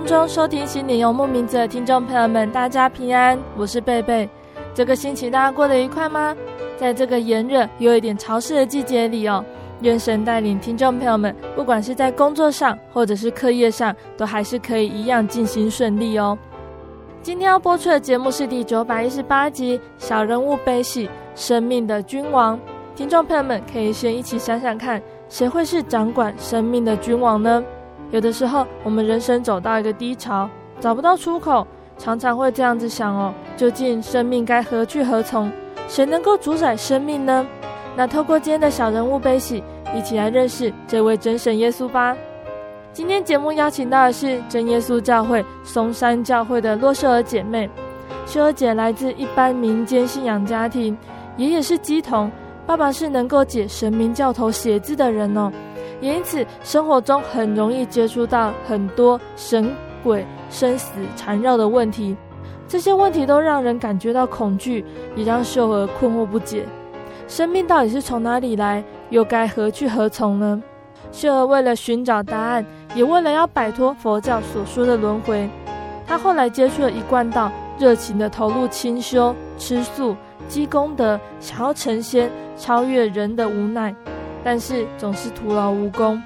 空中收听心灵游牧民族的听众朋友们，大家平安，我是贝贝。这个星期大家过得愉快吗？在这个炎热又有一点潮湿的季节里哦，愿神带领听众朋友们，不管是在工作上或者是课业上，都还是可以一样进行顺利哦。今天要播出的节目是第九百一十八集《小人物悲喜：生命的君王》。听众朋友们可以先一起想想看，谁会是掌管生命的君王呢？有的时候，我们人生走到一个低潮，找不到出口，常常会这样子想哦：究竟生命该何去何从？谁能够主宰生命呢？那透过今天的小人物悲喜，一起来认识这位真神耶稣吧。今天节目邀请到的是真耶稣教会松山教会的洛秀儿姐妹。秀儿姐来自一般民间信仰家庭，爷爷是乩童，爸爸是能够解神明教头写字的人哦。因此，生活中很容易接触到很多神鬼、生死缠绕的问题，这些问题都让人感觉到恐惧，也让秀儿困惑不解。生命到底是从哪里来，又该何去何从呢？秀儿为了寻找答案，也为了要摆脱佛教所说的轮回，她后来接触了一贯道，热情地投入清修、吃素、积功德，想要成仙，超越人的无奈。但是总是徒劳无功，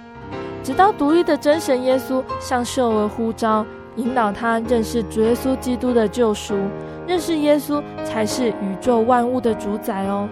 直到独一的真神耶稣向秀儿呼召，引导他认识主耶稣基督的救赎，认识耶稣才是宇宙万物的主宰哦。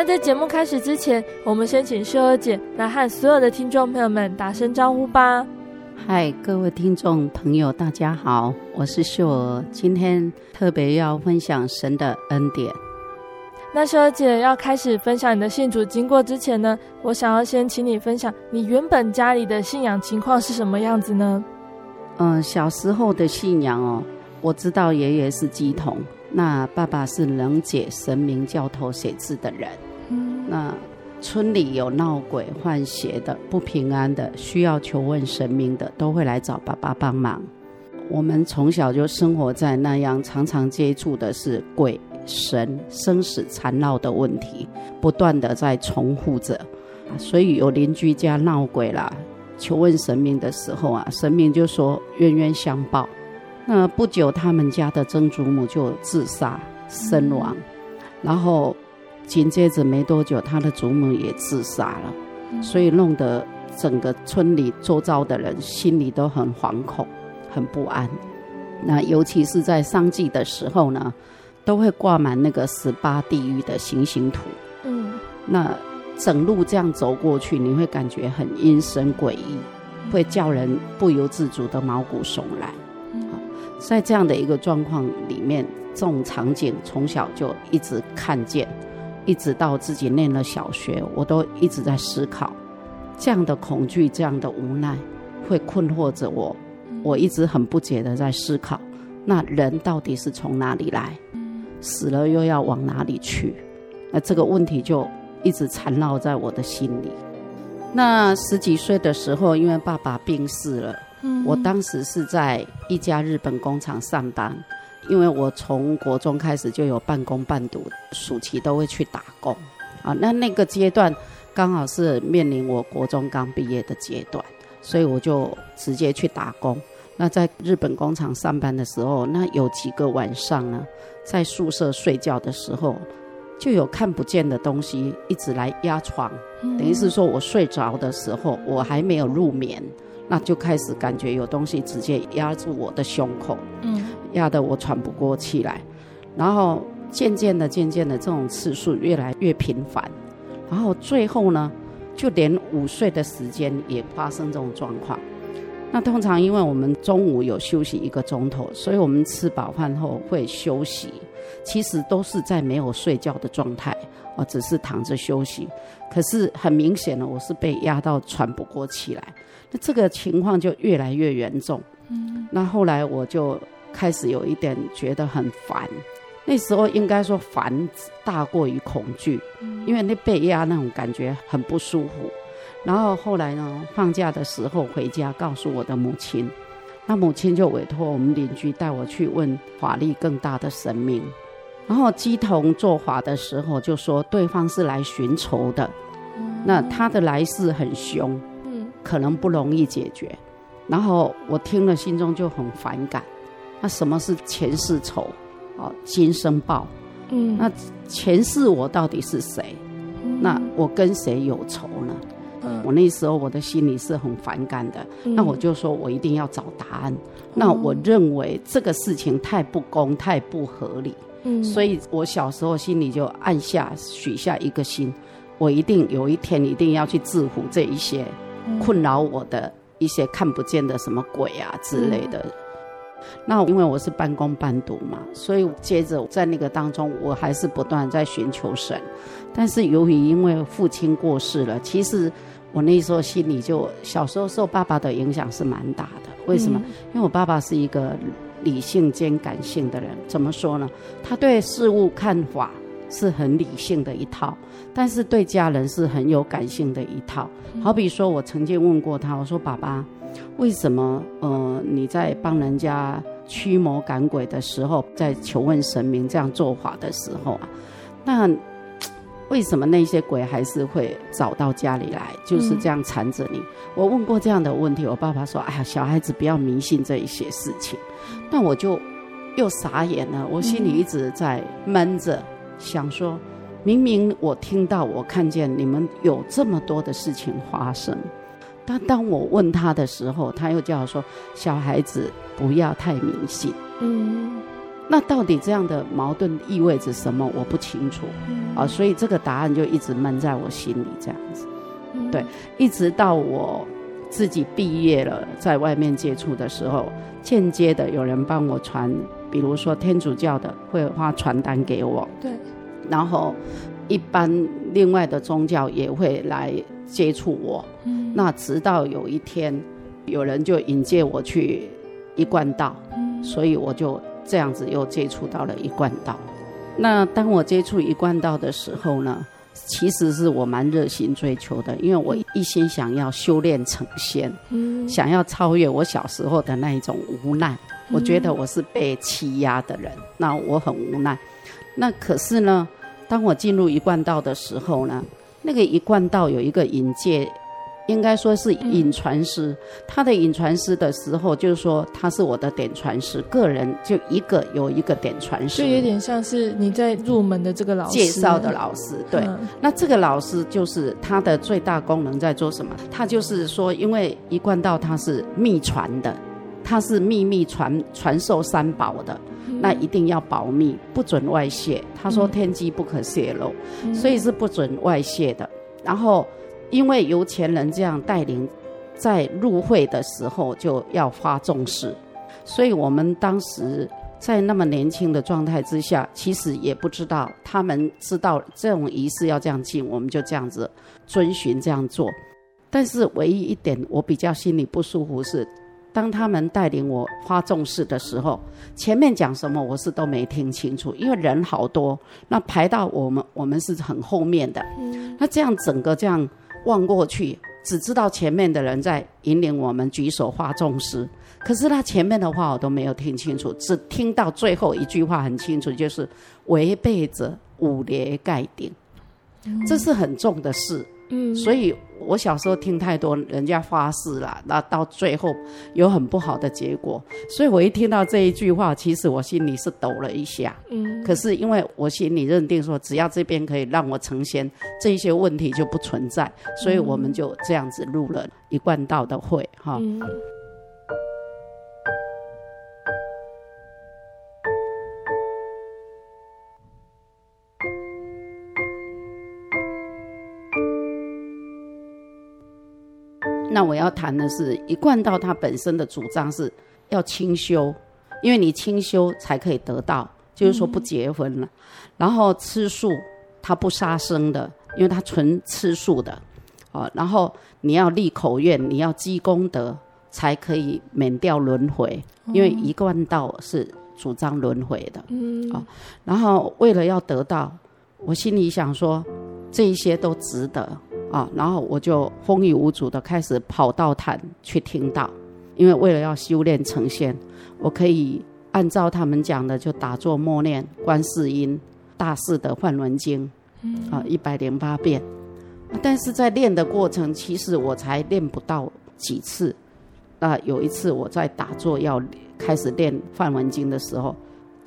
那在节目开始之前，我们先请秀儿姐来和所有的听众朋友们打声招呼吧。嗨，各位听众朋友，大家好，我是秀儿，今天特别要分享神的恩典。那秀儿姐要开始分享你的信主经过之前呢，我想要先请你分享你原本家里的信仰情况是什么样子呢？嗯，小时候的信仰哦，我知道爷爷是乩童，那爸爸是能解神明教头写字的人。那村里有闹鬼、换邪的、不平安的，需要求问神明的，都会来找爸爸帮忙。我们从小就生活在那样，常常接触的是鬼神生死缠绕的问题，不断的在重复着。所以有邻居家闹鬼啦，求问神明的时候啊，神明就说冤冤相报。那不久，他们家的曾祖母就自杀身亡，然后。紧接着没多久，他的祖母也自杀了，所以弄得整个村里周遭的人心里都很惶恐。很不安。那尤其是在丧祭的时候呢，都会挂满那个十八地狱的行刑图。嗯，那整路这样走过去，你会感觉很阴森诡异，会叫人不由自主的毛骨悚然。嗯，在这样的一个状况里面，这种场景从小就一直看见，一直到自己念了小学，我都一直在思考，这样的恐惧，这样的无奈，会困惑着我。我一直很不解的在思考，那人到底是从哪里来？死了又要往哪里去？那这个问题就一直缠绕在我的心里。那十几岁的时候，因为爸爸病逝了，我当时是在一家日本工厂上班，因为我从国中开始就有半工半读，暑期都会去打工。啊，那那个阶段刚好是面临我国中刚毕业的阶段，所以我就直接去打工。那在日本工厂上班的时候，那有几个晚上呢，在宿舍睡觉的时候，就有看不见的东西一直来压床，等于是说我睡着的时候，我还没有入眠，那就开始感觉有东西直接压住我的胸口，嗯，压得我喘不过气来，然后渐渐的、渐渐的，这种次数越来越频繁，然后最后呢，就连午睡的时间也发生这种状况。那通常因为我们中午有休息一个钟头，所以我们吃饱饭后会休息，其实都是在没有睡觉的状态，哦，只是躺着休息。可是很明显的，我是被压到喘不过气来，那这个情况就越来越严重。嗯，那后来我就开始有一点觉得很烦，那时候应该说烦大过于恐惧，因为那被压那种感觉很不舒服。然后后来呢，放假的时候回家告诉我的母亲，那母亲就委托我们邻居带我去问法力更大的神明。然后鸡童做法的时候就说对方是来寻仇的，那他的来势很凶，可能不容易解决。然后我听了心中就很反感。那什么是前世仇？哦，今生报。嗯，那前世我到底是谁？那我跟谁有仇呢？嗯我那时候我的心里是很反感的，嗯、那我就说我一定要找答案。嗯、那我认为这个事情太不公，太不合理。嗯，所以我小时候心里就暗下许下一个心，我一定有一天一定要去制服这一些困扰我的一些看不见的什么鬼啊之类的。嗯、那因为我是半工半读嘛，所以接着在那个当中，我还是不断在寻求神。但是由于因为父亲过世了，其实。我那时候心里就小时候受爸爸的影响是蛮大的，为什么？嗯、因为我爸爸是一个理性兼感性的人，怎么说呢？他对事物看法是很理性的一套，但是对家人是很有感性的一套。好比说，我曾经问过他，我说：“爸爸，为什么呃你在帮人家驱魔赶鬼的时候，在求问神明这样做法的时候啊，那？”为什么那些鬼还是会找到家里来，就是这样缠着你？嗯、我问过这样的问题，我爸爸说：“哎呀，小孩子不要迷信这一些事情。”那我就又傻眼了，我心里一直在闷着，嗯、想说：明明我听到、我看见你们有这么多的事情发生，但当我问他的时候，他又叫我说：“小孩子不要太迷信。”嗯。那到底这样的矛盾意味着什么？我不清楚，嗯、啊，所以这个答案就一直闷在我心里，这样子，嗯、对，一直到我自己毕业了，在外面接触的时候，间接的有人帮我传，比如说天主教的会发传单给我，对，然后一般另外的宗教也会来接触我，嗯，那直到有一天，有人就引荐我去一贯道，嗯，所以我就。这样子又接触到了一贯道。那当我接触一贯道的时候呢，其实是我蛮热心追求的，因为我一心想要修炼成仙，嗯，想要超越我小时候的那一种无奈。我觉得我是被欺压的人，那我很无奈。那可是呢，当我进入一贯道的时候呢，那个一贯道有一个引介。应该说是引传师，嗯、他的引传师的时候，就是说他是我的点传师，个人就一个有一个点传师，就有点像是你在入门的这个老师介绍的老师。对，嗯、那这个老师就是他的最大功能在做什么？他就是说，因为一贯道他是秘传的。他是秘密传传授三宝的，嗯、那一定要保密，不准外泄。他说天机不可泄露，嗯、所以是不准外泄的。然后因为由前人这样带领，在入会的时候就要发重誓，所以我们当时。在那么年轻的状态之下，其实也不知道他们知道这种仪式要这样进，我们就这样子遵循这样做。但是唯一一点我比较心里不舒服是，当他们带领我发重誓的时候，前面讲什么我是都没听清楚，因为人好多，那排到我们我们是很后面的，那这样整个这样望过去，只知道前面的人在引领我们举手画重时。可是他前面的话我都没有听清楚，只听到最后一句话很清楚，就是违背者五雷盖顶，这是很重的事。所以我小时候听太多人家发誓了，那到最后有很不好的结果。所以我一听到这一句话，其实我心里是抖了一下。嗯，可是因为我心里认定说，只要这边可以让我成仙，这一些问题就不存在，所以我们就这样子入了一贯道的会哈。嗯那我要谈的是一贯道，它本身的主张是要清修，因为你清修才可以得到，就是说不结婚了。嗯、然后吃素，它不杀生的，因为它纯吃素的。啊，然后你要立口愿，你要积功德，才可以免掉轮回，因为一贯道是主张轮回的。嗯。啊，然后为了要得到，我心里想说，这一些都值得。啊，然后我就风雨无阻的开始跑道坛去听到，因为为了要修炼成仙，我可以按照他们讲的就打坐默念观世音大士的梵文经，啊，一百零八遍。但是在练的过程，其实我才练不到几次。那有一次我在打坐要开始练梵文经的时候，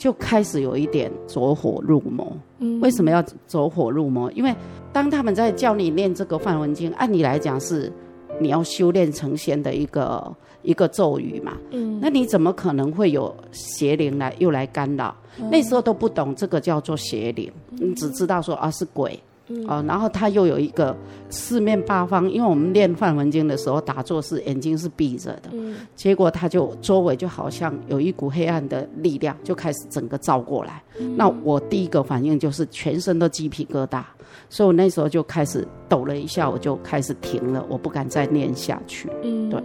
就开始有一点走火入魔。嗯为什么要走火入魔？因为当他们在叫你念这个梵文经，按理来讲是你要修炼成仙的一个一个咒语嘛。嗯，那你怎么可能会有邪灵来又来干扰？嗯、那时候都不懂这个叫做邪灵，你只知道说啊是鬼。嗯、哦，然后他又有一个四面八方，因为我们念梵文经的时候打坐是眼睛是闭着的，嗯、结果他就周围就好像有一股黑暗的力量就开始整个照过来。嗯、那我第一个反应就是全身都鸡皮疙瘩，所以我那时候就开始抖了一下，我就开始停了，我不敢再念下去。嗯，对。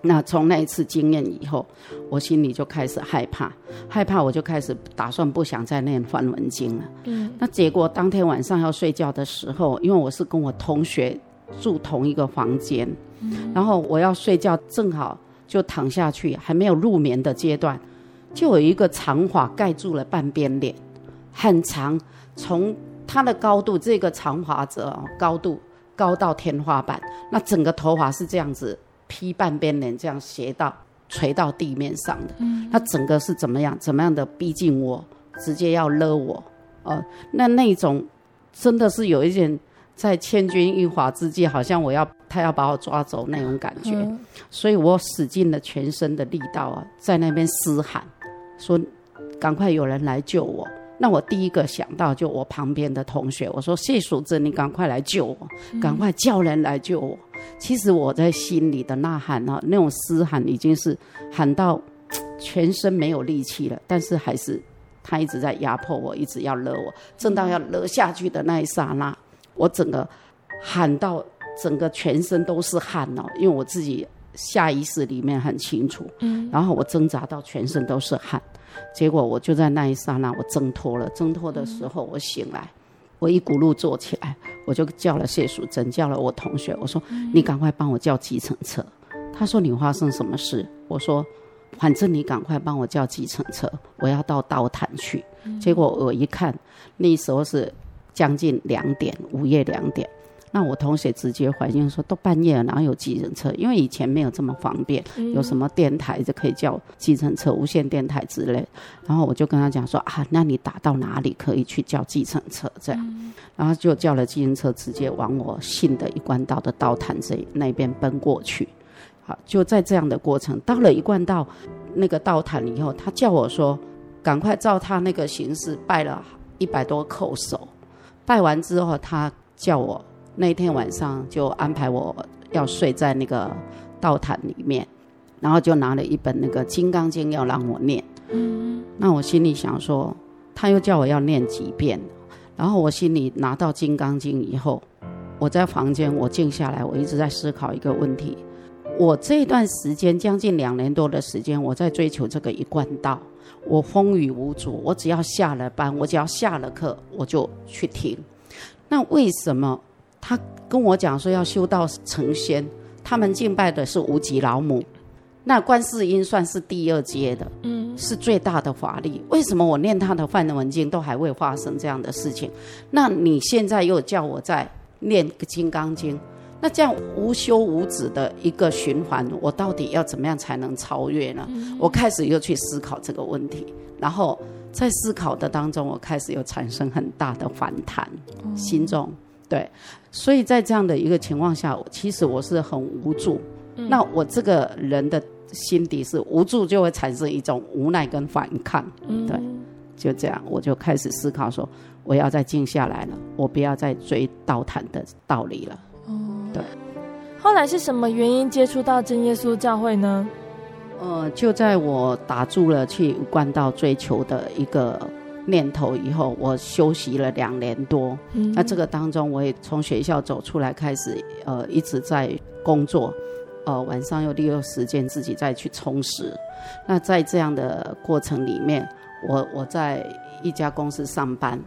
那从那一次经验以后，我心里就开始害怕，害怕我就开始打算不想再念梵文经了。嗯，那结果当天晚上要睡觉的时候，因为我是跟我同学住同一个房间，嗯，然后我要睡觉，正好就躺下去，还没有入眠的阶段，就有一个长发盖住了半边脸，很长，从它的高度，这个长发者高度高到天花板，那整个头发是这样子。披半边脸这样斜到垂到地面上的，嗯，他整个是怎么样？怎么样的逼近我，直接要勒我，哦、呃，那那种真的是有一点在千钧一发之际，好像我要他要把我抓走那种感觉，嗯、所以我使尽了全身的力道啊，在那边嘶喊，说赶快有人来救我。那我第一个想到就我旁边的同学，我说谢淑贞，你赶快来救我，赶快叫人来救我。嗯、其实我在心里的呐喊啊，那种嘶喊已经是喊到 全身没有力气了，但是还是他一直在压迫我，一直要勒我。正当要勒下去的那一刹那，我整个喊到整个全身都是汗哦，因为我自己下意识里面很清楚，嗯，然后我挣扎到全身都是汗。结果我就在那一刹那，我挣脱了。挣脱的时候，我醒来，我一骨碌坐起来，我就叫了谢淑珍，叫了我同学，我说：“你赶快帮我叫计程车。”他说：“你发生什么事？”我说：“反正你赶快帮我叫计程车，我要到道坛去。”结果我一看，那时候是将近两点，午夜两点。那我同学直接回应说，都半夜了，哪有计程车？因为以前没有这么方便，有什么电台就可以叫计程车，无线电台之类。然后我就跟他讲说啊，那你打到哪里可以去叫计程车？这样，然后就叫了计程车，直接往我信的一贯道的道坛这那边奔过去。好，就在这样的过程，到了一贯道那个道坛以后，他叫我说，赶快照他那个形式拜了一百多叩首。拜完之后，他叫我那天晚上就安排我要睡在那个道坛里面，然后就拿了一本那个《金刚经》要让我念。嗯，那我心里想说，他又叫我要念几遍，然后我心里拿到《金刚经》以后，我在房间我静下来，我一直在思考一个问题：我这段时间将近两年多的时间，我在追求这个一贯道。我风雨无阻，我只要下了班，我只要下了课，我就去听。那为什么他跟我讲说要修道成仙？他们敬拜的是无极老母，那观世音算是第二阶的，嗯，是最大的法力。为什么我念他的梵文经都还会发生这样的事情？那你现在又叫我在念个金刚经？那这样无休无止的一个循环，我到底要怎么样才能超越呢？嗯、我开始又去思考这个问题，然后在思考的当中，我开始又产生很大的反弹，嗯、心中对，所以在这样的一个情况下，其实我是很无助。嗯、那我这个人的心底是无助，就会产生一种无奈跟反抗。对，嗯、就这样，我就开始思考说，我要再静下来了，我不要再追道坛的道理了。哦对，后来是什么原因接触到真耶稣教会呢？呃，就在我打住了去无间道追求的一个念头以后，我休息了两年多。嗯，那这个当中，我也从学校走出来，开始呃一直在工作，呃晚上又利用时间自己再去充实。那在这样的过程里面，我我在一家公司上班，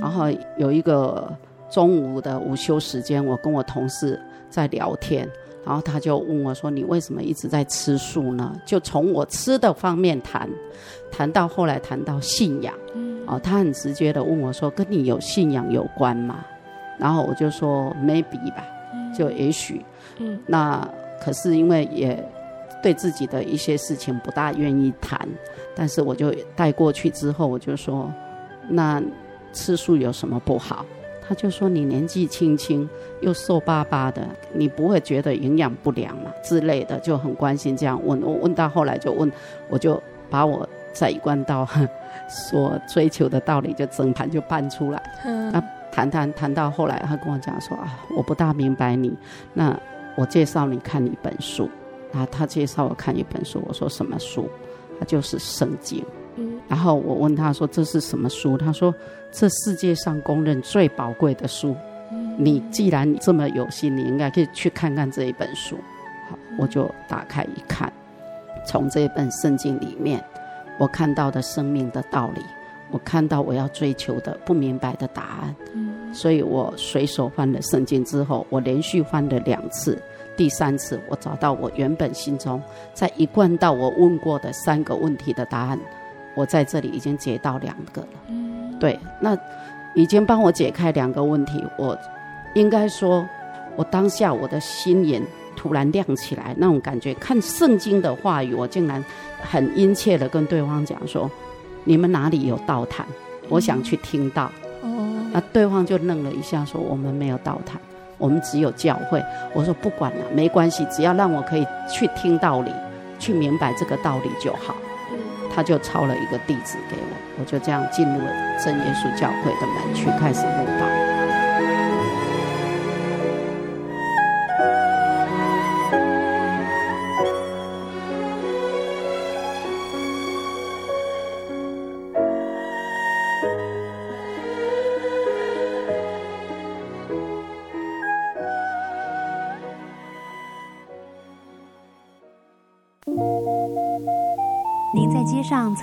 然后有一个。中午的午休时间，我跟我同事在聊天，然后他就问我说：“你为什么一直在吃素呢？”就从我吃的方面谈，谈到后来谈到信仰，哦，他很直接的问我说：“跟你有信仰有关吗？”然后我就说：“maybe 吧，就也许。”嗯那可是因为也对自己的一些事情不大愿意谈，但是我就带过去之后，我就说：“那吃素有什么不好？”他就说：“你年纪轻轻又瘦巴巴的，你不会觉得营养不良嘛？”之类的，就很关心这样问。我问到后来就问，我就把我在一贯道 所追求的道理就整盘就搬出来。嗯。那谈谈谈到后来，他跟我讲说：“啊，我不大明白你。那我介绍你看一本书。啊，他介绍我看一本书。我说什么书？他就是圣经。”然后我问他说：“这是什么书？”他说：“这世界上公认最宝贵的书。你既然这么有心，你应该可以去看看这一本书。”好，我就打开一看，从这一本圣经里面，我看到的生命的道理，我看到我要追求的不明白的答案。所以我随手翻了圣经之后，我连续翻了两次，第三次我找到我原本心中在一贯到我问过的三个问题的答案。我在这里已经解到两个了，嗯，对，那已经帮我解开两个问题。我应该说，我当下我的心眼突然亮起来，那种感觉。看圣经的话语，我竟然很殷切的跟对方讲说：“你们哪里有道坛？我想去听到。”哦，那对方就愣了一下，说：“我们没有道坛，我们只有教会。”我说：“不管了，没关系，只要让我可以去听道理，去明白这个道理就好。”他就抄了一个地址给我，我就这样进入了真耶稣教会的门去开始慕道。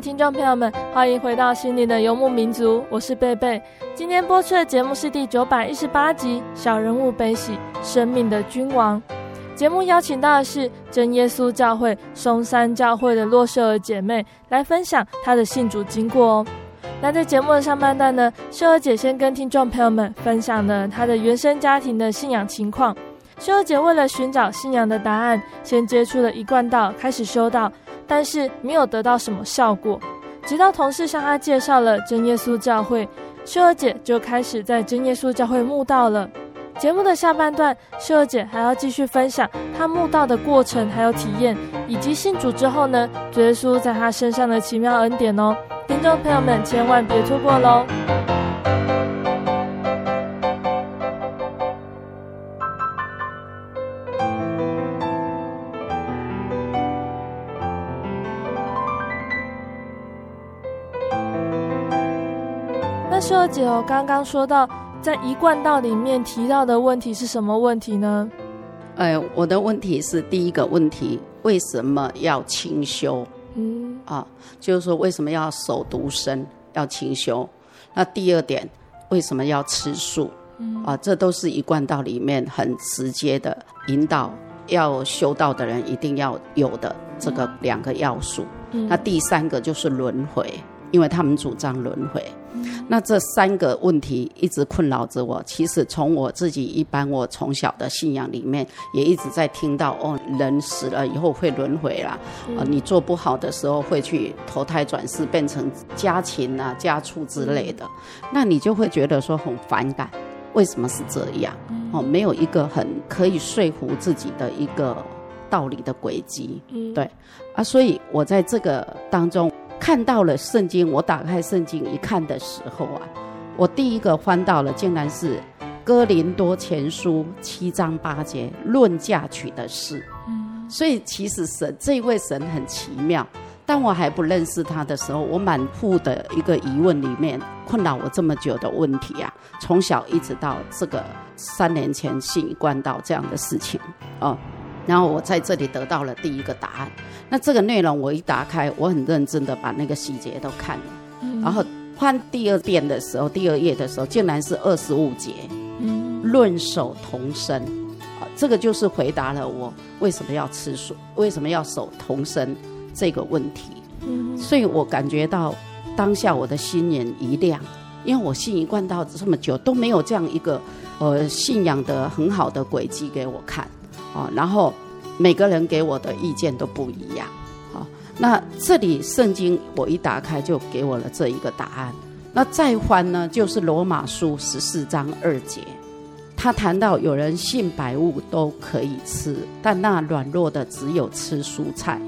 听众朋友们，欢迎回到《心灵的游牧民族》，我是贝贝。今天播出的节目是第九百一十八集《小人物悲喜，生命的君王》。节目邀请到的是真耶稣教会松山教会的洛秀儿姐妹来分享她的信主经过哦。那在节目的上半段呢，秀儿姐先跟听众朋友们分享了她的原生家庭的信仰情况。秀儿姐为了寻找信仰的答案，先接触了一贯道，开始修道。但是没有得到什么效果，直到同事向她介绍了真耶稣教会，秀儿姐就开始在真耶稣教会慕道了。节目的下半段，秀儿姐还要继续分享她慕道的过程，还有体验，以及信主之后呢，主耶稣在她身上的奇妙恩典哦。听众朋友们，千万别错过喽！姐哦，刚刚说到在一贯道里面提到的问题是什么问题呢？哎，我的问题是第一个问题，为什么要清修？嗯啊，就是说为什么要守独身，要清修？那第二点，为什么要吃素？嗯啊，这都是一贯道里面很直接的引导，要修道的人一定要有的这个两个要素。嗯，那第三个就是轮回。因为他们主张轮回，那这三个问题一直困扰着我。其实从我自己一般，我从小的信仰里面也一直在听到哦，人死了以后会轮回啦，啊、呃，你做不好的时候会去投胎转世，变成家禽啊、家畜之类的，那你就会觉得说很反感，为什么是这样？哦，没有一个很可以说服自己的一个道理的轨迹，对啊，所以我在这个当中。看到了圣经，我打开圣经一看的时候啊，我第一个翻到了，竟然是哥林多前书七章八节论嫁娶的事。嗯，所以其实神这位神很奇妙。当我还不认识他的时候，我满腹的一个疑问里面困扰我这么久的问题啊，从小一直到这个三年前信一贯道这样的事情哦。然后我在这里得到了第一个答案。那这个内容我一打开，我很认真的把那个细节都看了。嗯、然后翻第二遍的时候，第二页的时候，竟然是二十五节，嗯、论守同身。啊，这个就是回答了我为什么要吃素，为什么要守同身这个问题。嗯、所以我感觉到当下我的心眼一亮，因为我信一贯道这么久都没有这样一个呃信仰的很好的轨迹给我看。啊，然后每个人给我的意见都不一样。好，那这里圣经我一打开就给我了这一个答案。那再翻呢，就是罗马书十四章二节，他谈到有人信百物都可以吃，但那软弱的只有吃蔬菜。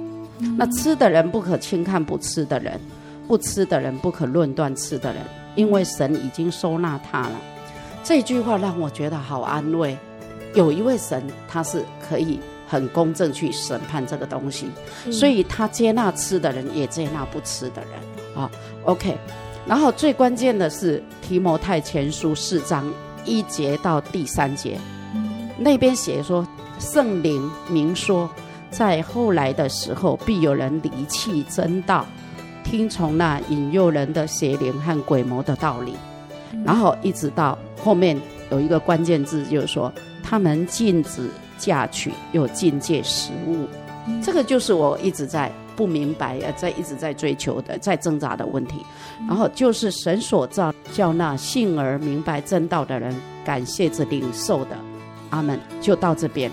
那吃的人不可轻看不吃的人，不吃的人不可论断吃的人，因为神已经收纳他了。这句话让我觉得好安慰。有一位神，他是可以很公正去审判这个东西，嗯、所以他接纳吃的人，也接纳不吃的人啊。OK，然后最关键的是提摩太前书四章一节到第三节，嗯、那边写说圣灵明说，在后来的时候，必有人离弃真道，听从那引诱人的邪灵和鬼魔的道理，嗯、然后一直到后面有一个关键字，就是说。他们禁止嫁娶，又禁戒食物，嗯、这个就是我一直在不明白，呃，在一直在追求的，在挣扎的问题。嗯、然后就是神所造，叫那信而明白真道的人，感谢着领受的。阿门。就到这边。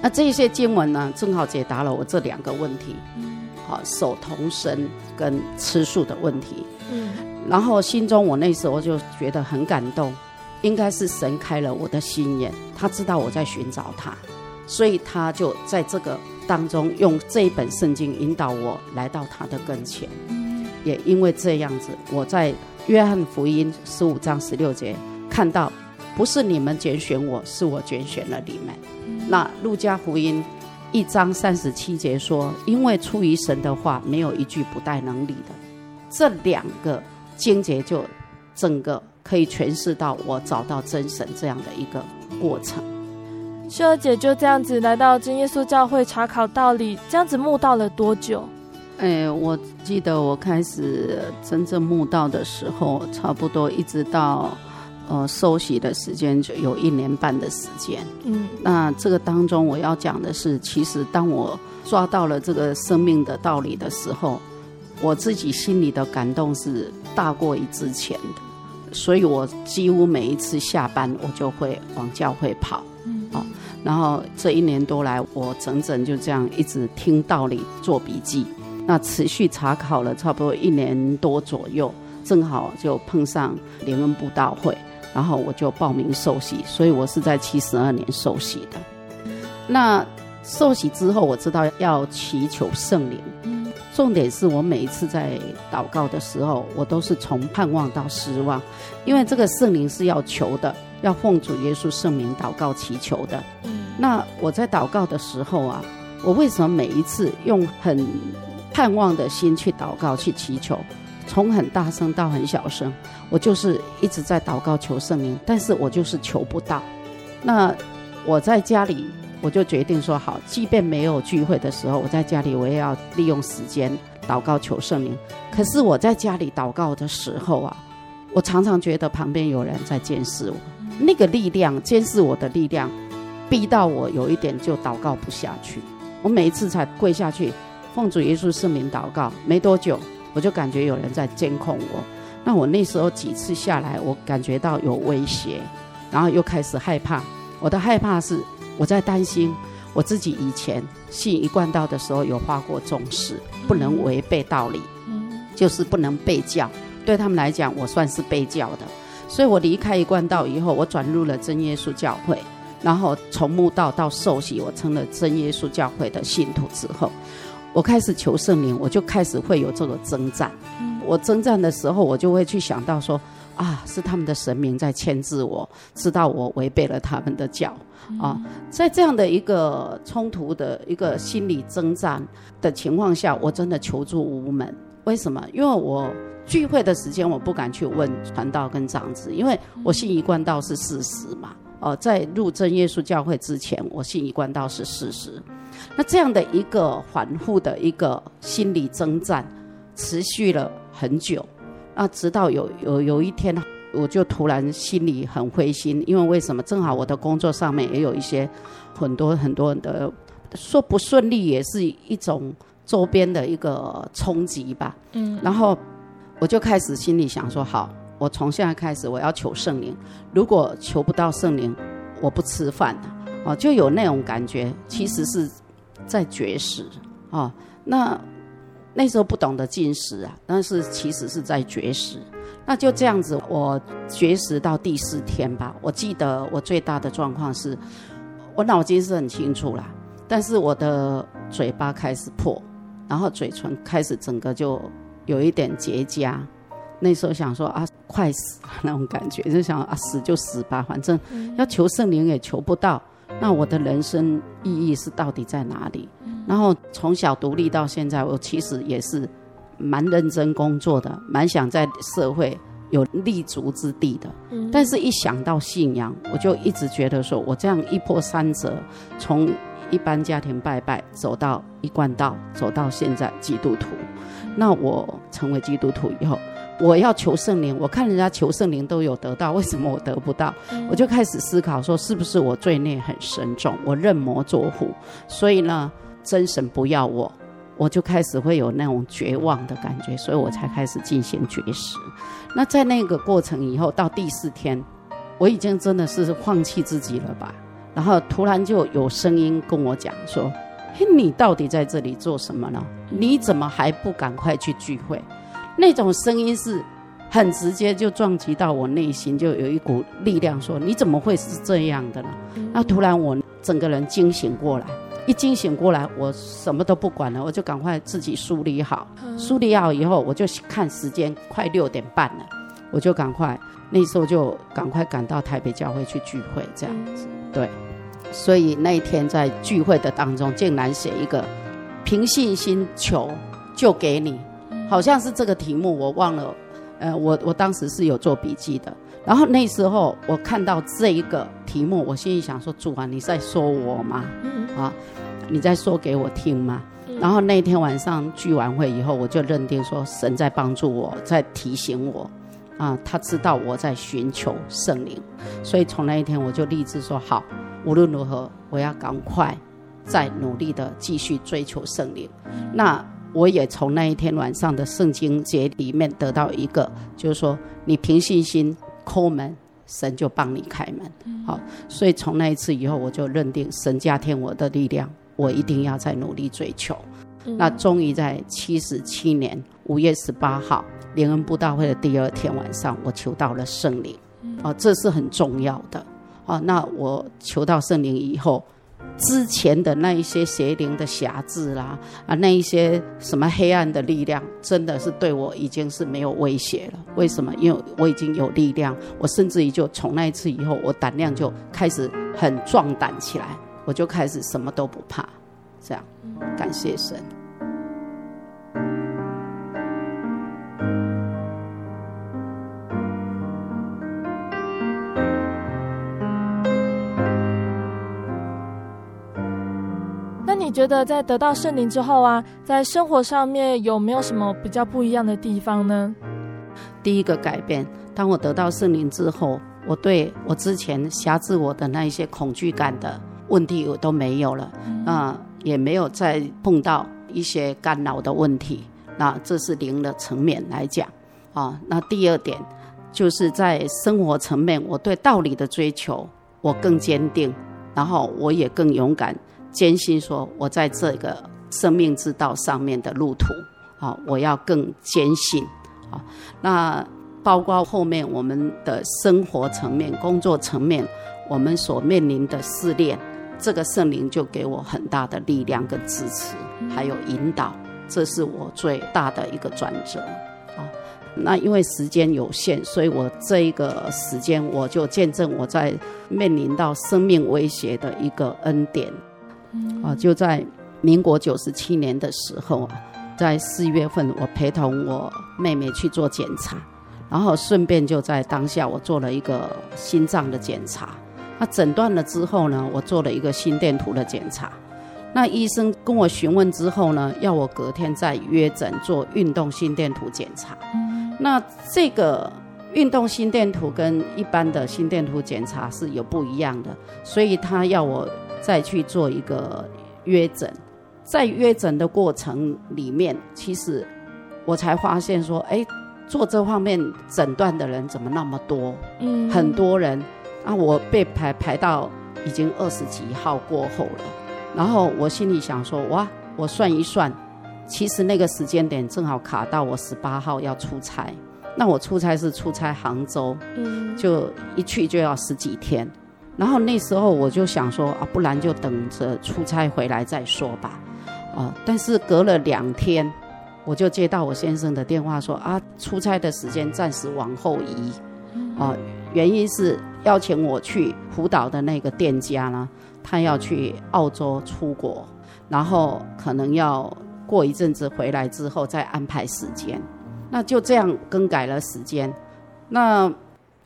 那这些经文呢，正好解答了我这两个问题。嗯、啊守童身跟吃素的问题。嗯，然后心中我那时候就觉得很感动，应该是神开了我的心眼，他知道我在寻找他，所以他就在这个当中用这一本圣经引导我来到他的跟前。也因为这样子，我在约翰福音十五章十六节看到，不是你们拣选我，是我拣选了你们。那路加福音一章三十七节说，因为出于神的话，没有一句不带能力的。这两个经节就整个可以诠释到我找到真神这样的一个过程。秀儿姐就这样子来到真耶稣教会查考道理，这样子慕道了多久？哎，我记得我开始真正慕道的时候，差不多一直到呃收洗的时间就有一年半的时间。嗯，那这个当中我要讲的是，其实当我抓到了这个生命的道理的时候，我自己心里的感动是大过于之前的，所以我几乎每一次下班我就会往教会跑。嗯，啊，然后这一年多来，我整整就这样一直听道理、做笔记。那持续查考了差不多一年多左右，正好就碰上联恩布道会，然后我就报名受洗，所以我是在七十二年受洗的。那受洗之后，我知道要祈求圣灵，重点是我每一次在祷告的时候，我都是从盼望到失望，因为这个圣灵是要求的，要奉主耶稣圣名祷告祈求的。那我在祷告的时候啊，我为什么每一次用很盼望的心去祷告，去祈求，从很大声到很小声，我就是一直在祷告求圣灵，但是我就是求不到。那我在家里，我就决定说好，即便没有聚会的时候，我在家里我也要利用时间祷告求圣灵。可是我在家里祷告的时候啊，我常常觉得旁边有人在监视我，那个力量监视我的力量，逼到我有一点就祷告不下去。我每一次才跪下去。奉主耶稣圣名祷告，没多久我就感觉有人在监控我。那我那时候几次下来，我感觉到有威胁，然后又开始害怕。我的害怕是我在担心我自己以前信一贯道的时候有发过重视，不能违背道理，就是不能被教。对他们来讲，我算是被教的。所以我离开一贯道以后，我转入了真耶稣教会，然后从慕道到受洗，我成了真耶稣教会的信徒之后。我开始求圣灵，我就开始会有这个征战。我征战的时候，我就会去想到说，啊，是他们的神明在牵制我，知道我违背了他们的教啊。在这样的一个冲突的一个心理征战的情况下，我真的求助无门。为什么？因为我聚会的时间我不敢去问传道跟长子，因为我信一贯道是事实嘛。哦，在入真耶稣教会之前，我信一贯道是事实。那这样的一个反复的一个心理征战，持续了很久。那直到有有有一天，我就突然心里很灰心，因为为什么？正好我的工作上面也有一些很多很多的说不顺利，也是一种周边的一个冲击吧。嗯。然后我就开始心里想说：好，我从现在开始我要求圣灵。如果求不到圣灵，我不吃饭了。哦，就有那种感觉，其实是。在绝食啊，那那时候不懂得进食啊，但是其实是在绝食。那就这样子，我绝食到第四天吧。我记得我最大的状况是，我脑筋是很清楚啦，但是我的嘴巴开始破，然后嘴唇开始整个就有一点结痂。那时候想说啊，快死那种感觉，就想啊，死就死吧，反正要求圣灵也求不到。那我的人生意义是到底在哪里？然后从小独立到现在，我其实也是蛮认真工作的，蛮想在社会有立足之地的。但是，一想到信仰，我就一直觉得说，我这样一波三折，从一般家庭拜拜走到一贯道，走到现在基督徒。那我成为基督徒以后。我要求圣灵，我看人家求圣灵都有得到，为什么我得不到？我就开始思考说，是不是我罪孽很深重，我认魔作虎，所以呢，真神不要我，我就开始会有那种绝望的感觉，所以我才开始进行绝食。那在那个过程以后，到第四天，我已经真的是放弃自己了吧？然后突然就有声音跟我讲说：“嘿，你到底在这里做什么呢？你怎么还不赶快去聚会？那种声音是很直接，就撞击到我内心，就有一股力量说：你怎么会是这样的呢？那突然我整个人惊醒过来，一惊醒过来，我什么都不管了，我就赶快自己梳理好，梳理好以后，我就看时间，快六点半了，我就赶快，那时候就赶快赶到台北教会去聚会，这样子，对。所以那一天在聚会的当中，竟然写一个凭信心求就给你，好像是这个题目，我忘了。呃，我我当时是有做笔记的。然后那时候我看到这一个题目，我心里想说：主啊，你在说我吗？啊，你在说给我听吗？然后那天晚上聚完会以后，我就认定说神在帮助我，在提醒我。啊，他知道我在寻求圣灵，所以从那一天我就立志说好。无论如何，我要赶快再努力的继续追求圣灵。那我也从那一天晚上的圣经节里面得到一个，就是说，你凭信心抠门，神就帮你开门。好，所以从那一次以后，我就认定神加添我的力量，我一定要再努力追求。那终于在七十七年五月十八号联恩布道会的第二天晚上，我求到了圣灵。啊，这是很重要的。啊，那我求到圣灵以后，之前的那一些邪灵的辖制啦，啊，那一些什么黑暗的力量，真的是对我已经是没有威胁了。为什么？因为我已经有力量，我甚至于就从那一次以后，我胆量就开始很壮胆起来，我就开始什么都不怕，这样，感谢神。觉得在得到圣灵之后啊，在生活上面有没有什么比较不一样的地方呢？第一个改变，当我得到圣灵之后，我对我之前辖制我的那一些恐惧感的问题我都没有了，啊、呃，也没有再碰到一些干扰的问题。那这是灵的层面来讲啊。那第二点，就是在生活层面，我对道理的追求我更坚定，然后我也更勇敢。坚信说，我在这个生命之道上面的路途，啊，我要更坚信，啊，那包括后面我们的生活层面、工作层面，我们所面临的试炼，这个圣灵就给我很大的力量跟支持，还有引导，这是我最大的一个转折，啊，那因为时间有限，所以我这一个时间我就见证我在面临到生命威胁的一个恩典。啊，就在民国九十七年的时候啊，在四月份，我陪同我妹妹去做检查，然后顺便就在当下，我做了一个心脏的检查。那诊断了之后呢，我做了一个心电图的检查。那医生跟我询问之后呢，要我隔天再约诊做运动心电图检查。那这个运动心电图跟一般的心电图检查是有不一样的，所以他要我。再去做一个约诊，在约诊的过程里面，其实我才发现说，哎，做这方面诊断的人怎么那么多？嗯，很多人啊，我被排排到已经二十几号过后了。然后我心里想说，哇，我算一算，其实那个时间点正好卡到我十八号要出差。那我出差是出差杭州，嗯，就一去就要十几天。然后那时候我就想说啊，不然就等着出差回来再说吧，啊！但是隔了两天，我就接到我先生的电话说啊，出差的时间暂时往后移，啊，原因是邀请我去辅导的那个店家呢，他要去澳洲出国，然后可能要过一阵子回来之后再安排时间，那就这样更改了时间，那。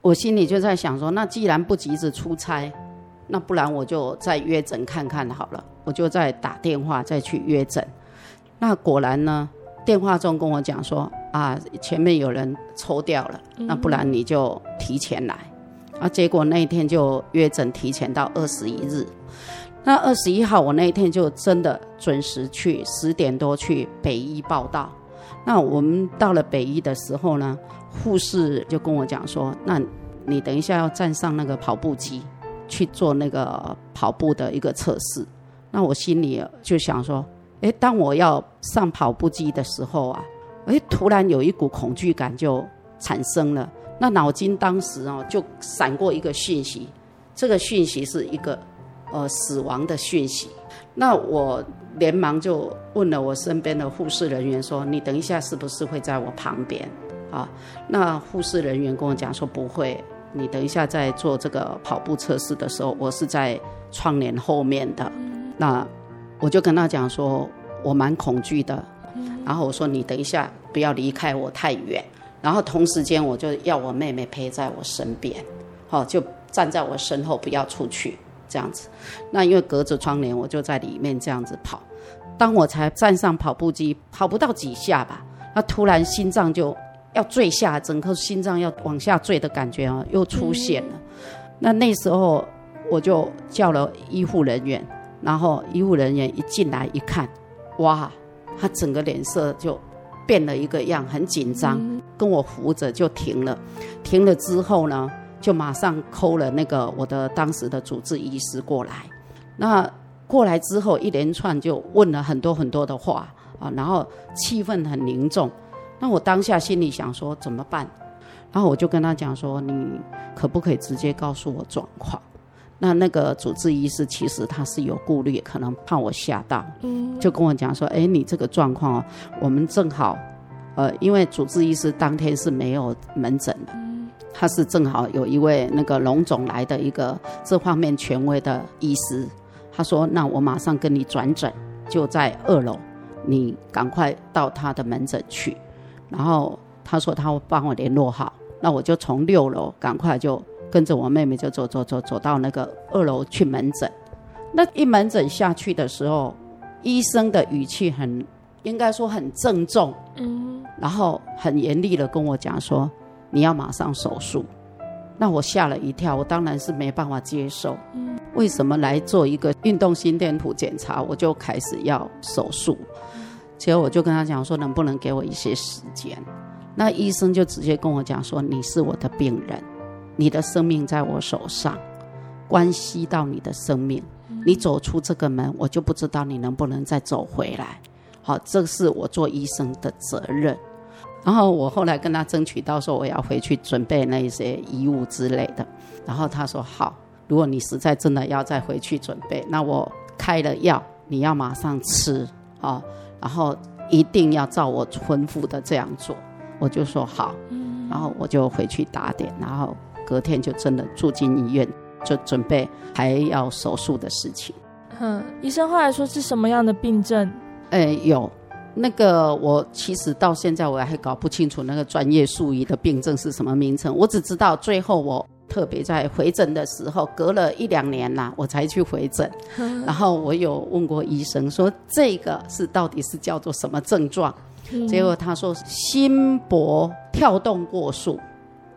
我心里就在想说，那既然不急着出差，那不然我就再约诊看看好了。我就再打电话再去约诊。那果然呢，电话中跟我讲说啊，前面有人抽掉了，那不然你就提前来。啊，结果那一天就约诊提前到二十一日。那二十一号我那一天就真的准时去，十点多去北医报道。那我们到了北医的时候呢，护士就跟我讲说，那。你等一下要站上那个跑步机，去做那个跑步的一个测试。那我心里就想说，诶，当我要上跑步机的时候啊，哎，突然有一股恐惧感就产生了。那脑筋当时哦，就闪过一个讯息，这个讯息是一个呃死亡的讯息。那我连忙就问了我身边的护士人员说：“你等一下是不是会在我旁边？”啊，那护士人员跟我讲说：“不会，你等一下在做这个跑步测试的时候，我是在窗帘后面的。”那我就跟他讲说：“我蛮恐惧的。”然后我说：“你等一下不要离开我太远。”然后同时间我就要我妹妹陪在我身边，好，就站在我身后不要出去这样子。那因为隔着窗帘，我就在里面这样子跑。当我才站上跑步机，跑不到几下吧，那突然心脏就要坠下，整颗心脏要往下坠的感觉啊，又出现了。那那时候我就叫了医护人员，然后医护人员一进来一看，哇，他整个脸色就。变了一个样，很紧张，跟我扶着就停了。停了之后呢，就马上 call 了那个我的当时的主治医师过来。那过来之后，一连串就问了很多很多的话啊，然后气氛很凝重。那我当下心里想说怎么办？然后我就跟他讲说，你可不可以直接告诉我状况？那那个主治医师其实他是有顾虑，可能怕我吓到，嗯，就跟我讲说，哎，你这个状况哦，我们正好，呃，因为主治医师当天是没有门诊的，他是正好有一位那个龙总来的一个这方面权威的医师，他说，那我马上跟你转诊，就在二楼，你赶快到他的门诊去，然后他说他会帮我联络好，那我就从六楼赶快就。跟着我妹妹就走走走走到那个二楼去门诊，那一门诊下去的时候，医生的语气很，应该说很郑重，嗯，然后很严厉的跟我讲说，你要马上手术。那我吓了一跳，我当然是没办法接受，嗯，为什么来做一个运动心电图检查，我就开始要手术？结果我就跟他讲说，能不能给我一些时间？那医生就直接跟我讲说，你是我的病人。你的生命在我手上，关系到你的生命。你走出这个门，我就不知道你能不能再走回来。好，这是我做医生的责任。然后我后来跟他争取到说，我要回去准备那一些遗物之类的。然后他说好，如果你实在真的要再回去准备，那我开了药，你要马上吃啊。然后一定要照我吩咐的这样做。我就说好，然后我就回去打点，然后。隔天就真的住进医院，就准备还要手术的事情。嗯，医生后来说是什么样的病症？哎，有那个我其实到现在我还搞不清楚那个专业术语的病症是什么名称。我只知道最后我特别在回诊的时候，隔了一两年啦，我才去回诊。然后我有问过医生说这个是到底是叫做什么症状？结果他说心搏跳动过速。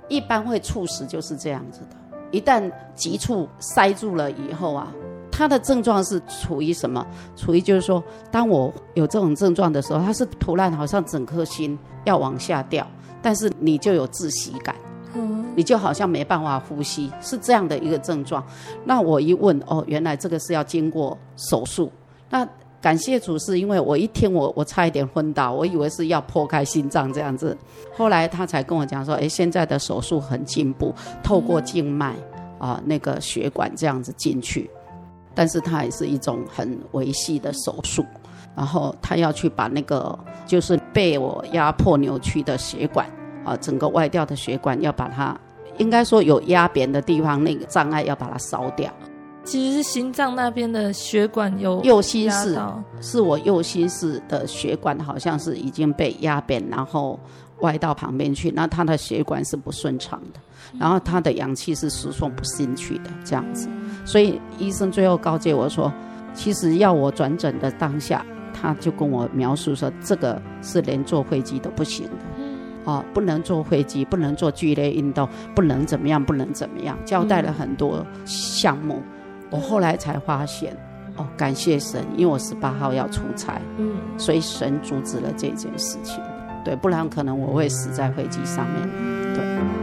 一般会猝死就是这样子的，一旦急促塞住了以后啊，他的症状是处于什么？处于就是说，当我有这种症状的时候，他是突然好像整颗心要往下掉，但是你就有窒息感，嗯，你就好像没办法呼吸，是这样的一个症状。那我一问，哦，原来这个是要经过手术，那。感谢主，是因为我一听我我差一点昏倒，我以为是要破开心脏这样子，后来他才跟我讲说，哎，现在的手术很进步，透过静脉啊那个血管这样子进去，但是它也是一种很维系的手术，然后他要去把那个就是被我压迫扭曲的血管啊，整个外掉的血管要把它，应该说有压扁的地方那个障碍要把它烧掉。其实是心脏那边的血管有右心室，是我右心室的血管，好像是已经被压扁，然后歪到旁边去。那他的血管是不顺畅的，然后他的氧气是输送不进去的，这样子。所以医生最后告诫我说，其实要我转诊的当下，他就跟我描述说，这个是连坐飞机都不行的，啊，不能坐飞机，不能做剧烈运动，不能怎么样，不能怎么样，交代了很多项目。我后来才发现，哦，感谢神，因为我十八号要出差，嗯，所以神阻止了这件事情，对，不然可能我会死在飞机上面，对。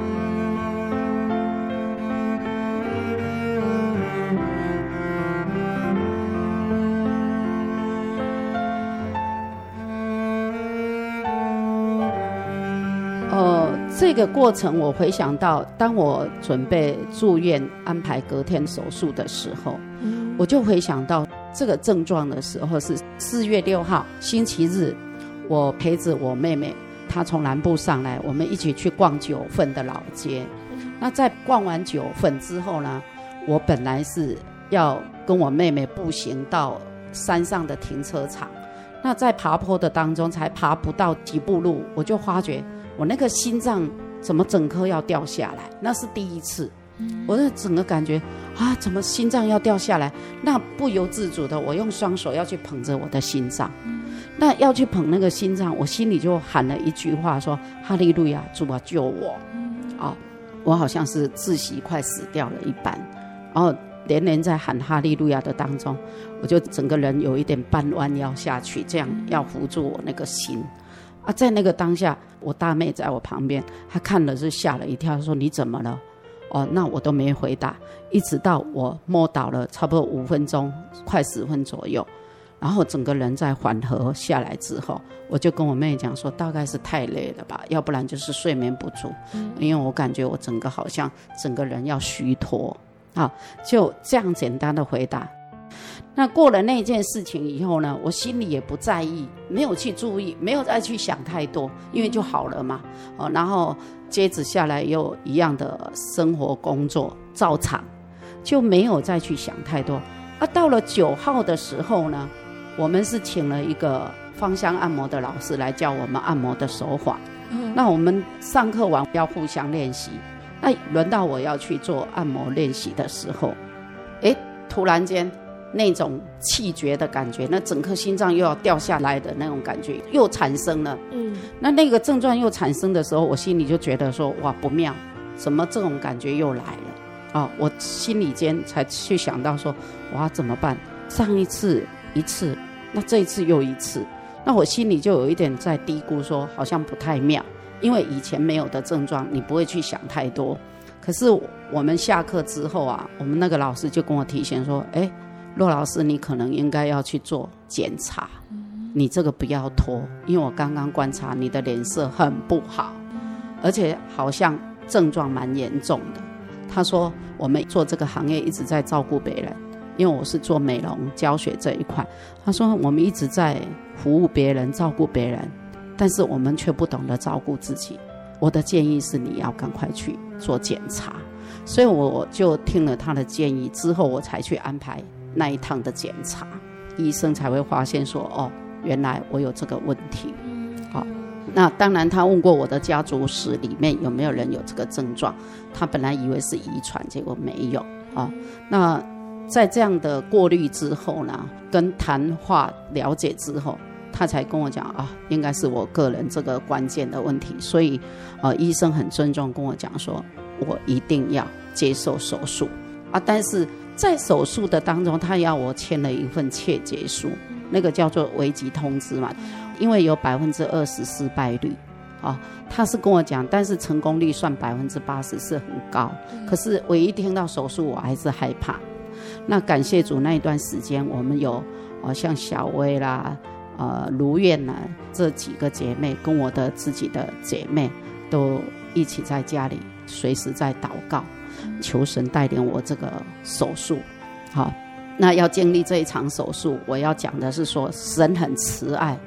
个过程，我回想到，当我准备住院安排隔天手术的时候，嗯、我就回想到这个症状的时候是四月六号星期日，我陪着我妹妹，她从南部上来，我们一起去逛九份的老街。那在逛完九份之后呢，我本来是要跟我妹妹步行到山上的停车场。那在爬坡的当中，才爬不到几步路，我就发觉我那个心脏怎么整颗要掉下来，那是第一次。我的整个感觉啊，怎么心脏要掉下来？那不由自主的，我用双手要去捧着我的心脏。那要去捧那个心脏，我心里就喊了一句话说：“哈利路亚，主啊救我！”啊，我好像是窒息快死掉了一般，然后。连连在喊哈利路亚的当中，我就整个人有一点半弯腰下去，这样要扶住我那个心。啊，在那个当下，我大妹在我旁边，她看了是吓了一跳，说：“你怎么了？”哦，那我都没回答，一直到我摸倒了差不多五分钟，快十分左右，然后整个人在缓和下来之后，我就跟我妹讲说：“大概是太累了吧，要不然就是睡眠不足，因为我感觉我整个好像整个人要虚脱。”好，就这样简单的回答。那过了那件事情以后呢，我心里也不在意，没有去注意，没有再去想太多，因为就好了嘛。哦，然后接着下来又一样的生活工作照常，就没有再去想太多。啊，到了九号的时候呢，我们是请了一个芳香按摩的老师来教我们按摩的手法。嗯，那我们上课完要互相练习。那轮到我要去做按摩练习的时候，哎，突然间那种气绝的感觉，那整颗心脏又要掉下来的那种感觉又产生了。嗯，那那个症状又产生的时候，我心里就觉得说，哇，不妙，怎么这种感觉又来了？啊，我心里间才去想到说，哇，怎么办？上一次一次，那这一次又一次，那我心里就有一点在嘀咕说，好像不太妙。因为以前没有的症状，你不会去想太多。可是我们下课之后啊，我们那个老师就跟我提醒说：“哎，骆老师，你可能应该要去做检查，你这个不要拖，因为我刚刚观察你的脸色很不好，而且好像症状蛮严重的。”他说：“我们做这个行业一直在照顾别人，因为我是做美容教学这一块。”他说：“我们一直在服务别人，照顾别人。”但是我们却不懂得照顾自己。我的建议是你要赶快去做检查，所以我就听了他的建议之后，我才去安排那一趟的检查。医生才会发现说，哦，原来我有这个问题。好，那当然他问过我的家族史里面有没有人有这个症状，他本来以为是遗传，结果没有啊。那在这样的过滤之后呢，跟谈话了解之后。他才跟我讲啊，应该是我个人这个关键的问题，所以，呃，医生很尊重跟我讲说，我一定要接受手术啊。但是在手术的当中，他要我签了一份切结书，那个叫做危急通知嘛，因为有百分之二十失败率啊。他是跟我讲，但是成功率算百分之八十是很高，可是我一听到手术，我还是害怕。那感谢主，那一段时间我们有，呃，像小薇啦。呃，如愿呢，这几个姐妹跟我的自己的姐妹都一起在家里，随时在祷告，求神带领我这个手术。好，那要经历这一场手术，我要讲的是说，神很慈爱。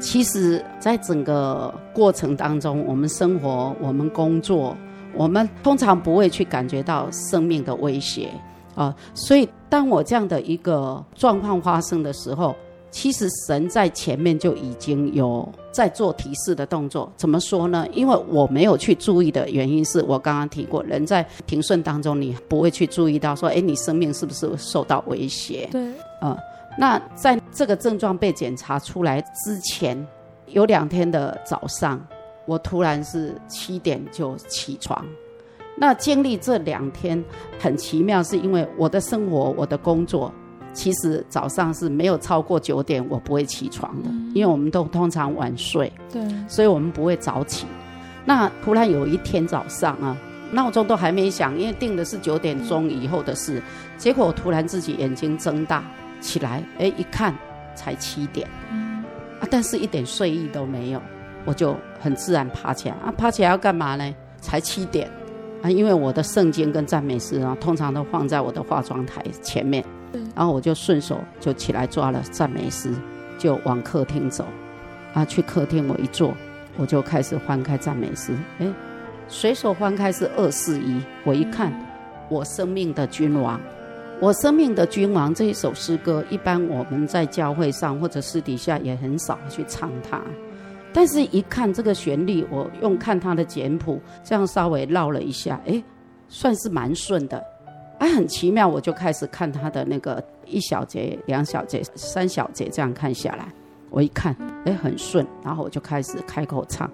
其实，在整个过程当中，我们生活、我们工作，我们通常不会去感觉到生命的威胁啊。所以，当我这样的一个状况发生的时候，其实神在前面就已经有在做提示的动作，怎么说呢？因为我没有去注意的原因是我刚刚提过，人在平顺当中，你不会去注意到说，哎，你生命是不是受到威胁？对，嗯，那在这个症状被检查出来之前，有两天的早上，我突然是七点就起床。那经历这两天很奇妙，是因为我的生活，我的工作。其实早上是没有超过九点，我不会起床的，嗯、因为我们都通常晚睡，对，所以我们不会早起。那突然有一天早上啊，闹钟都还没响，因为定的是九点钟以后的事，嗯、结果我突然自己眼睛睁大起来，哎，一看才七点，嗯、啊，但是一点睡意都没有，我就很自然爬起来。啊，爬起来要干嘛呢？才七点。啊，因为我的圣经跟赞美诗啊，通常都放在我的化妆台前面，然后我就顺手就起来抓了赞美诗，就往客厅走。啊，去客厅我一坐，我就开始翻开赞美诗，哎，随手翻开是二四一，我一看，我生命的君王。我生命的君王这一首诗歌，一般我们在教会上或者私底下也很少去唱它，但是一看这个旋律，我用看它的简谱，这样稍微绕了一下，哎，算是蛮顺的，哎，很奇妙，我就开始看他的那个一小节、两小节、三小节，这样看下来，我一看，哎，很顺，然后我就开始开口唱，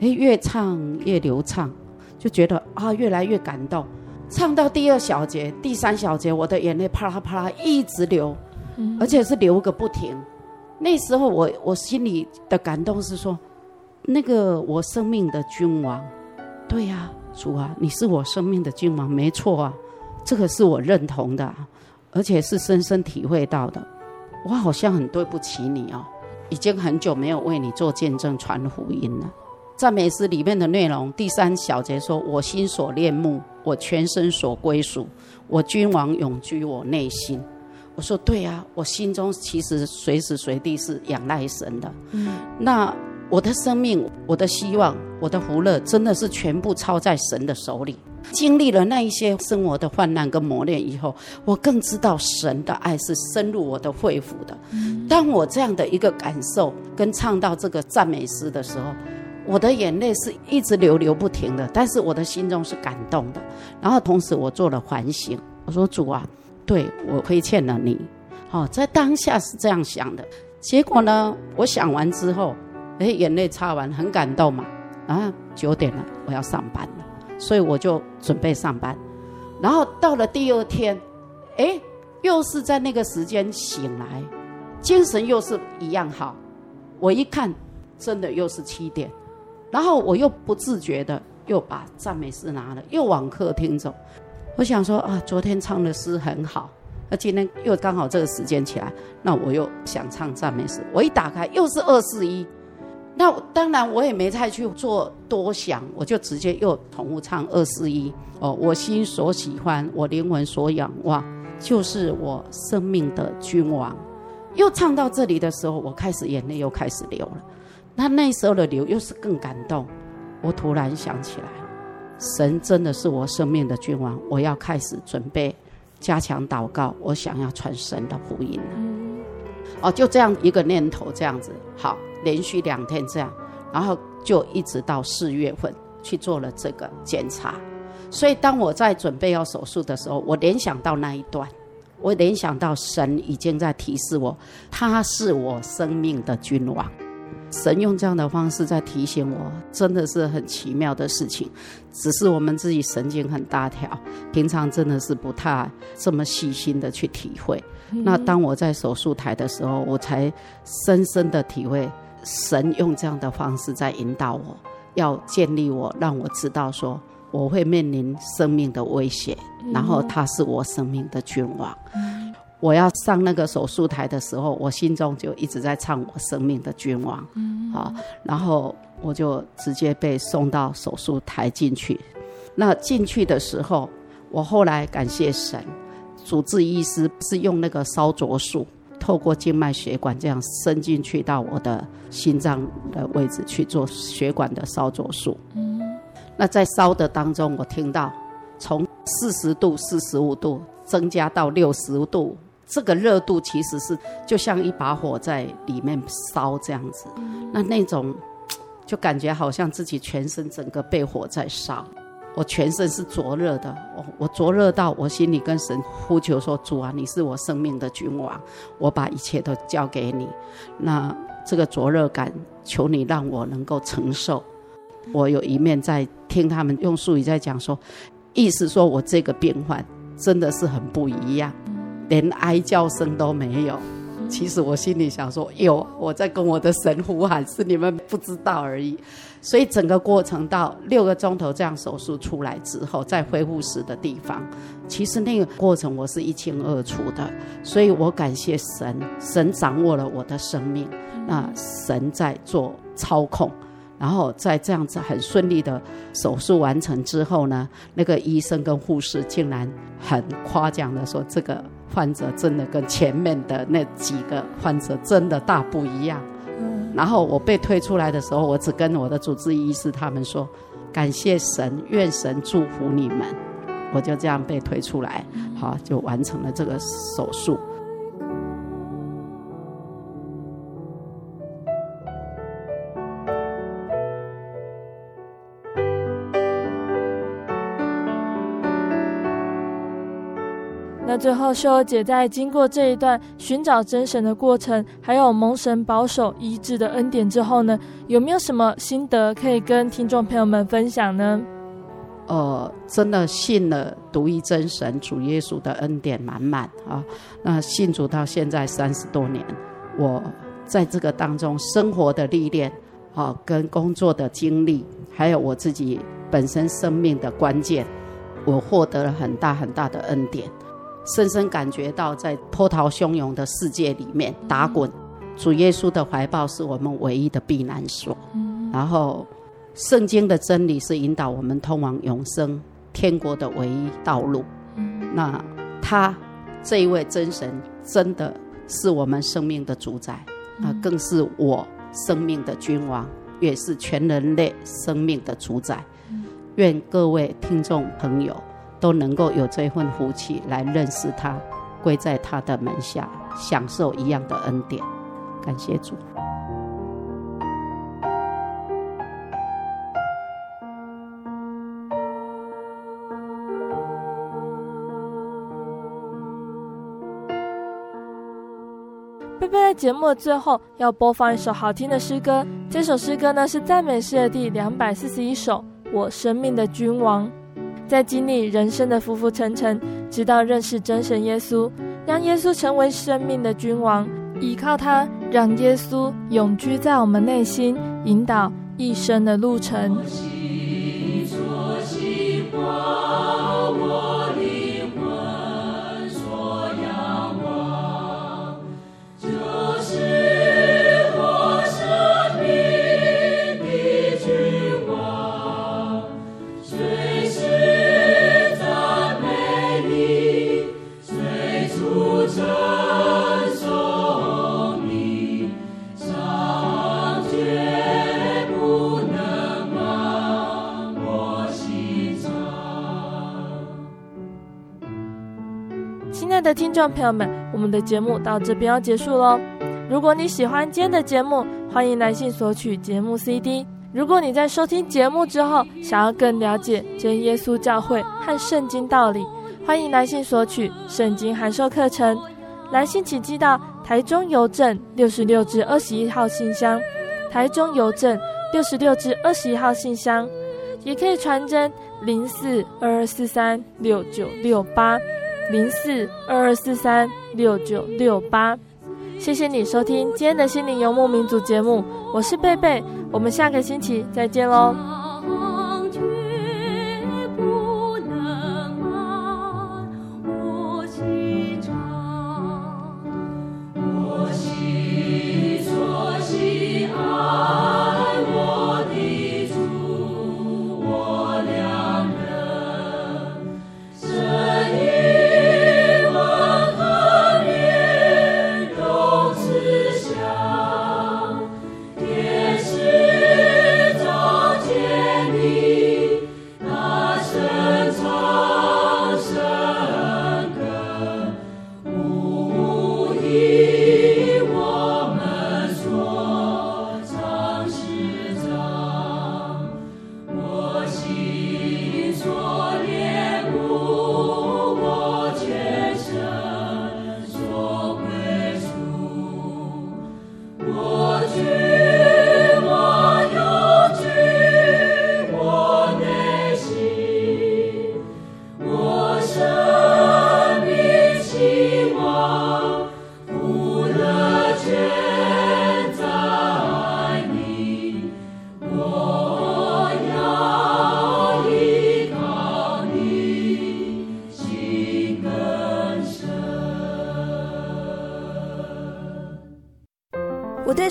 哎，越唱越流畅，就觉得啊，越来越感动。唱到第二小节、第三小节，我的眼泪啪啦啪啦一直流，而且是流个不停。那时候我我心里的感动是说，那个我生命的君王，对呀、主啊，你是我生命的君王，没错啊，这个是我认同的，而且是深深体会到的。我好像很对不起你哦，已经很久没有为你做见证传福音了。赞美诗里面的内容，第三小节说：“我心所恋慕，我全身所归属，我君王永居我内心。”我说：“对啊，我心中其实随时随地是仰赖神的。嗯，那我的生命、我的希望、我的福乐，真的是全部操在神的手里。经历了那一些生活的患难跟磨练以后，我更知道神的爱是深入我的肺腑的。当我这样的一个感受跟唱到这个赞美诗的时候。”我的眼泪是一直流流不停的，但是我的心中是感动的。然后同时我做了反省，我说主啊，对，我亏欠了你。好，在当下是这样想的。结果呢，我想完之后，哎，眼泪擦完，很感动嘛。啊，九点了，我要上班了，所以我就准备上班。然后到了第二天，哎，又是在那个时间醒来，精神又是一样好。我一看，真的又是七点。然后我又不自觉的又把赞美诗拿了，又往客厅走。我想说啊，昨天唱的诗很好，那今天又刚好这个时间起来，那我又想唱赞美诗。我一打开又是二四一，那当然我也没再去做多想，我就直接又重复唱二四一。哦，我心所喜欢，我灵魂所仰望，就是我生命的君王。又唱到这里的时候，我开始眼泪又开始流了。那那时候的流又是更感动，我突然想起来，神真的是我生命的君王，我要开始准备加强祷告，我想要传神的福音了。哦，就这样一个念头，这样子好，连续两天这样，然后就一直到四月份去做了这个检查。所以当我在准备要手术的时候，我联想到那一段，我联想到神已经在提示我，他是我生命的君王。神用这样的方式在提醒我，真的是很奇妙的事情。只是我们自己神经很大条，平常真的是不太这么细心的去体会。那当我在手术台的时候，我才深深的体会，神用这样的方式在引导我，要建立我，让我知道说我会面临生命的威胁，然后他是我生命的君王。嗯我要上那个手术台的时候，我心中就一直在唱我生命的君王，嗯，好，然后我就直接被送到手术台进去。那进去的时候，我后来感谢神，主治医师是用那个烧灼术，透过静脉血管这样伸进去到我的心脏的位置去做血管的烧灼术。嗯，那在烧的当中，我听到从四十度、四十五度增加到六十度。这个热度其实是就像一把火在里面烧这样子，那那种就感觉好像自己全身整个被火在烧，我全身是灼热的，我我灼热到我心里跟神呼求说：“主啊，你是我生命的君王，我把一切都交给你。那这个灼热感，求你让我能够承受。”我有一面在听他们用术语在讲说，意思说我这个病患真的是很不一样。连哀叫声都没有，其实我心里想说，有我在跟我的神呼喊，是你们不知道而已。所以整个过程到六个钟头这样手术出来之后，在恢复室的地方，其实那个过程我是一清二楚的。所以我感谢神，神掌握了我的生命，那神在做操控。然后在这样子很顺利的手术完成之后呢，那个医生跟护士竟然很夸奖的说，这个患者真的跟前面的那几个患者真的大不一样。然后我被推出来的时候，我只跟我的主治医师他们说，感谢神，愿神祝福你们。我就这样被推出来，好，就完成了这个手术。最后，秀儿姐在经过这一段寻找真神的过程，还有蒙神保守医治的恩典之后呢，有没有什么心得可以跟听众朋友们分享呢？呃，真的信了独一真神主耶稣的恩典满满啊！那信主到现在三十多年，我在这个当中生活的历练啊，跟工作的经历，还有我自己本身生命的关键，我获得了很大很大的恩典。深深感觉到，在波涛汹涌的世界里面打滚，主耶稣的怀抱是我们唯一的避难所。然后，圣经的真理是引导我们通往永生天国的唯一道路。那他这一位真神，真的是我们生命的主宰，啊更是我生命的君王，也是全人类生命的主宰。愿各位听众朋友。都能够有这份福气来认识他，归在他的门下，享受一样的恩典。感谢主。贝贝在节目的最后要播放一首好听的诗歌，这首诗歌呢是赞美诗的第两百四十一首，《我生命的君王》。在经历人生的浮浮沉沉，直到认识真神耶稣，让耶稣成为生命的君王，依靠他，让耶稣永居在我们内心，引导一生的路程。听众朋友们，我们的节目到这边要结束喽。如果你喜欢今天的节目，欢迎来信索取节目 CD。如果你在收听节目之后，想要更了解真耶稣教会和圣经道理，欢迎来信索取圣经函授课程。来信请寄到台中邮政六十六至二十一号信箱，台中邮政六十六至二十一号信箱，也可以传真零四二二四三六九六八。零四二二四三六九六八，谢谢你收听今天的心灵游牧民族节目，我是贝贝，我们下个星期再见喽。